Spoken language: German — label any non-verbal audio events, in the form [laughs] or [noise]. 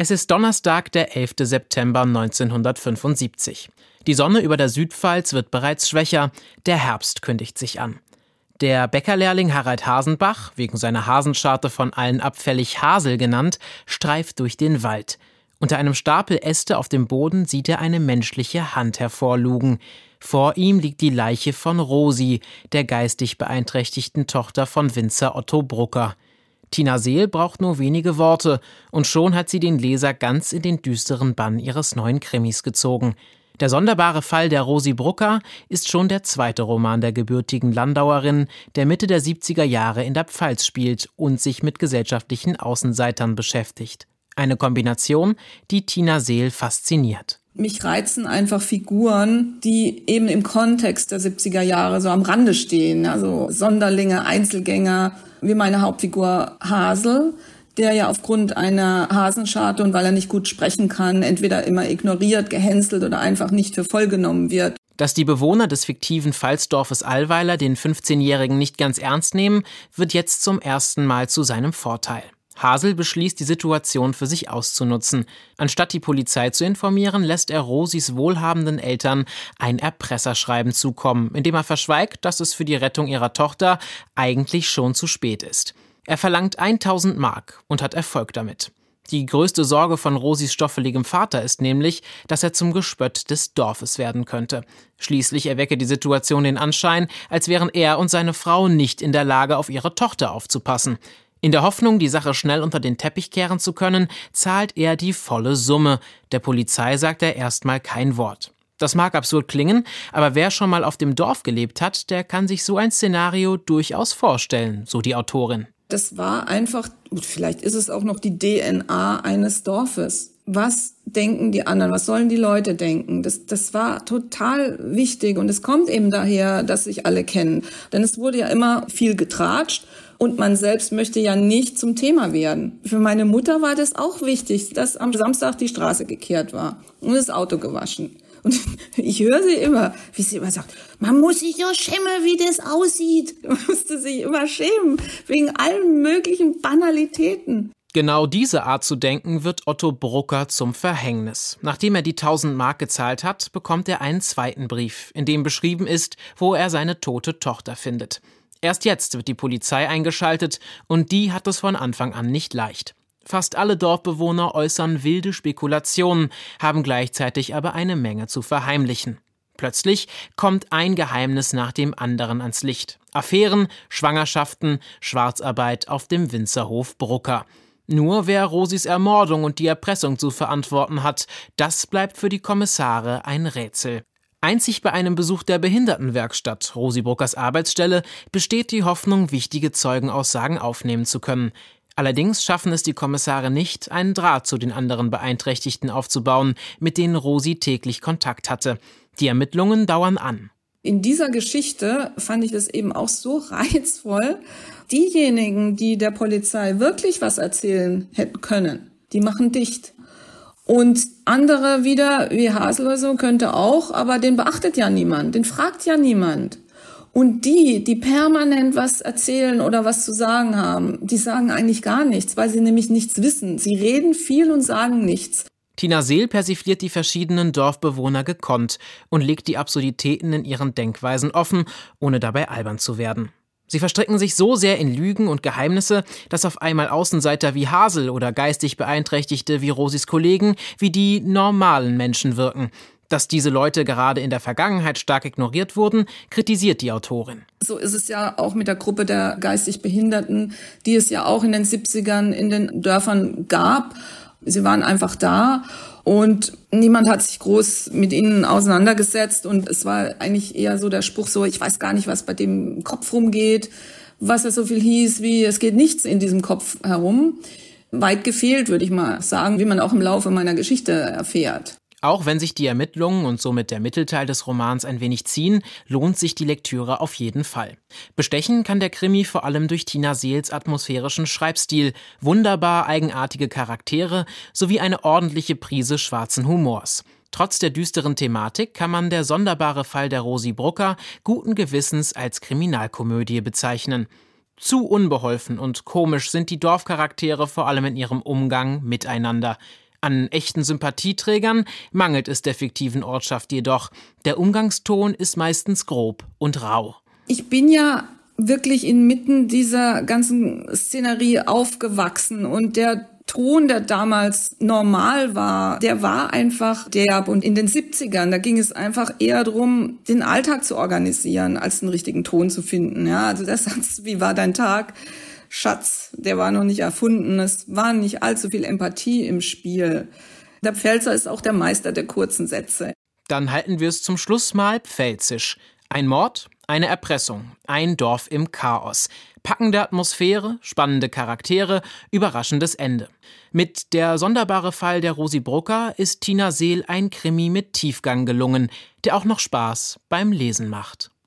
Es ist Donnerstag, der 11. September 1975. Die Sonne über der Südpfalz wird bereits schwächer, der Herbst kündigt sich an. Der Bäckerlehrling Harald Hasenbach, wegen seiner Hasenscharte von allen abfällig Hasel genannt, streift durch den Wald. Unter einem Stapel Äste auf dem Boden sieht er eine menschliche Hand hervorlugen. Vor ihm liegt die Leiche von Rosi, der geistig beeinträchtigten Tochter von Winzer Otto Brucker. Tina Seel braucht nur wenige Worte und schon hat sie den Leser ganz in den düsteren Bann ihres neuen Krimis gezogen. Der sonderbare Fall der Rosi Brucker ist schon der zweite Roman der gebürtigen Landauerin, der Mitte der 70er Jahre in der Pfalz spielt und sich mit gesellschaftlichen Außenseitern beschäftigt. Eine Kombination, die Tina Seel fasziniert. Mich reizen einfach Figuren, die eben im Kontext der 70er Jahre so am Rande stehen. Also Sonderlinge, Einzelgänger, wie meine Hauptfigur Hasel, der ja aufgrund einer Hasenscharte und weil er nicht gut sprechen kann, entweder immer ignoriert, gehänselt oder einfach nicht für voll genommen wird. Dass die Bewohner des fiktiven Pfalzdorfes Allweiler den 15-Jährigen nicht ganz ernst nehmen, wird jetzt zum ersten Mal zu seinem Vorteil. Hasel beschließt, die Situation für sich auszunutzen. Anstatt die Polizei zu informieren, lässt er Rosis wohlhabenden Eltern ein Erpresserschreiben zukommen, in dem er verschweigt, dass es für die Rettung ihrer Tochter eigentlich schon zu spät ist. Er verlangt 1000 Mark und hat Erfolg damit. Die größte Sorge von Rosis stoffeligem Vater ist nämlich, dass er zum Gespött des Dorfes werden könnte. Schließlich erwecke die Situation den Anschein, als wären er und seine Frau nicht in der Lage, auf ihre Tochter aufzupassen. In der Hoffnung, die Sache schnell unter den Teppich kehren zu können, zahlt er die volle Summe. Der Polizei sagt er erstmal kein Wort. Das mag absurd klingen, aber wer schon mal auf dem Dorf gelebt hat, der kann sich so ein Szenario durchaus vorstellen, so die Autorin. Das war einfach, vielleicht ist es auch noch die DNA eines Dorfes. Was denken die anderen? Was sollen die Leute denken? Das, das war total wichtig und es kommt eben daher, dass sich alle kennen. Denn es wurde ja immer viel getratscht und man selbst möchte ja nicht zum Thema werden. Für meine Mutter war das auch wichtig, dass am Samstag die Straße gekehrt war und das Auto gewaschen. Und [laughs] ich höre sie immer, wie sie immer sagt, man muss sich ja schämen, wie das aussieht. [laughs] Man musste sich immer schämen, wegen allen möglichen Banalitäten. Genau diese Art zu denken wird Otto Brucker zum Verhängnis. Nachdem er die 1000 Mark gezahlt hat, bekommt er einen zweiten Brief, in dem beschrieben ist, wo er seine tote Tochter findet. Erst jetzt wird die Polizei eingeschaltet und die hat es von Anfang an nicht leicht. Fast alle Dorfbewohner äußern wilde Spekulationen, haben gleichzeitig aber eine Menge zu verheimlichen. Plötzlich kommt ein Geheimnis nach dem anderen ans Licht. Affären, Schwangerschaften, Schwarzarbeit auf dem Winzerhof Brucker. Nur wer Rosis Ermordung und die Erpressung zu verantworten hat, das bleibt für die Kommissare ein Rätsel. Einzig bei einem Besuch der Behindertenwerkstatt, Rosi Bruckers Arbeitsstelle, besteht die Hoffnung, wichtige Zeugenaussagen aufnehmen zu können. Allerdings schaffen es die Kommissare nicht, einen Draht zu den anderen Beeinträchtigten aufzubauen, mit denen Rosi täglich Kontakt hatte. Die Ermittlungen dauern an. In dieser Geschichte fand ich das eben auch so reizvoll. Diejenigen, die der Polizei wirklich was erzählen hätten können, die machen dicht. Und andere wieder, wie Hasel oder so, könnte auch, aber den beachtet ja niemand, den fragt ja niemand. Und die, die permanent was erzählen oder was zu sagen haben, die sagen eigentlich gar nichts, weil sie nämlich nichts wissen. Sie reden viel und sagen nichts. Tina Seel persifliert die verschiedenen Dorfbewohner gekonnt und legt die Absurditäten in ihren Denkweisen offen, ohne dabei albern zu werden. Sie verstricken sich so sehr in Lügen und Geheimnisse, dass auf einmal Außenseiter wie Hasel oder geistig Beeinträchtigte wie Rosis Kollegen wie die normalen Menschen wirken. Dass diese Leute gerade in der Vergangenheit stark ignoriert wurden, kritisiert die Autorin. So ist es ja auch mit der Gruppe der geistig Behinderten, die es ja auch in den 70ern in den Dörfern gab. Sie waren einfach da und niemand hat sich groß mit ihnen auseinandergesetzt. Und es war eigentlich eher so der Spruch so, ich weiß gar nicht, was bei dem Kopf rumgeht, was er so viel hieß wie, es geht nichts in diesem Kopf herum. Weit gefehlt, würde ich mal sagen, wie man auch im Laufe meiner Geschichte erfährt. Auch wenn sich die Ermittlungen und somit der Mittelteil des Romans ein wenig ziehen, lohnt sich die Lektüre auf jeden Fall. Bestechen kann der Krimi vor allem durch Tina Seels atmosphärischen Schreibstil, wunderbar eigenartige Charaktere sowie eine ordentliche Prise schwarzen Humors. Trotz der düsteren Thematik kann man der sonderbare Fall der Rosi Brucker guten Gewissens als Kriminalkomödie bezeichnen. Zu unbeholfen und komisch sind die Dorfcharaktere vor allem in ihrem Umgang miteinander. An echten Sympathieträgern mangelt es der fiktiven Ortschaft jedoch. Der Umgangston ist meistens grob und rau. Ich bin ja wirklich inmitten dieser ganzen Szenerie aufgewachsen und der Ton, der damals normal war, der war einfach derb. Und in den 70ern, da ging es einfach eher darum, den Alltag zu organisieren, als einen richtigen Ton zu finden. Ja, also der Satz, wie war dein Tag? Schatz, der war noch nicht erfunden. Es war nicht allzu viel Empathie im Spiel. Der Pfälzer ist auch der Meister der kurzen Sätze. Dann halten wir es zum Schluss mal pfälzisch. Ein Mord, eine Erpressung, ein Dorf im Chaos. Packende Atmosphäre, spannende Charaktere, überraschendes Ende. Mit Der sonderbare Fall der Rosi Brucker ist Tina Seel ein Krimi mit Tiefgang gelungen, der auch noch Spaß beim Lesen macht.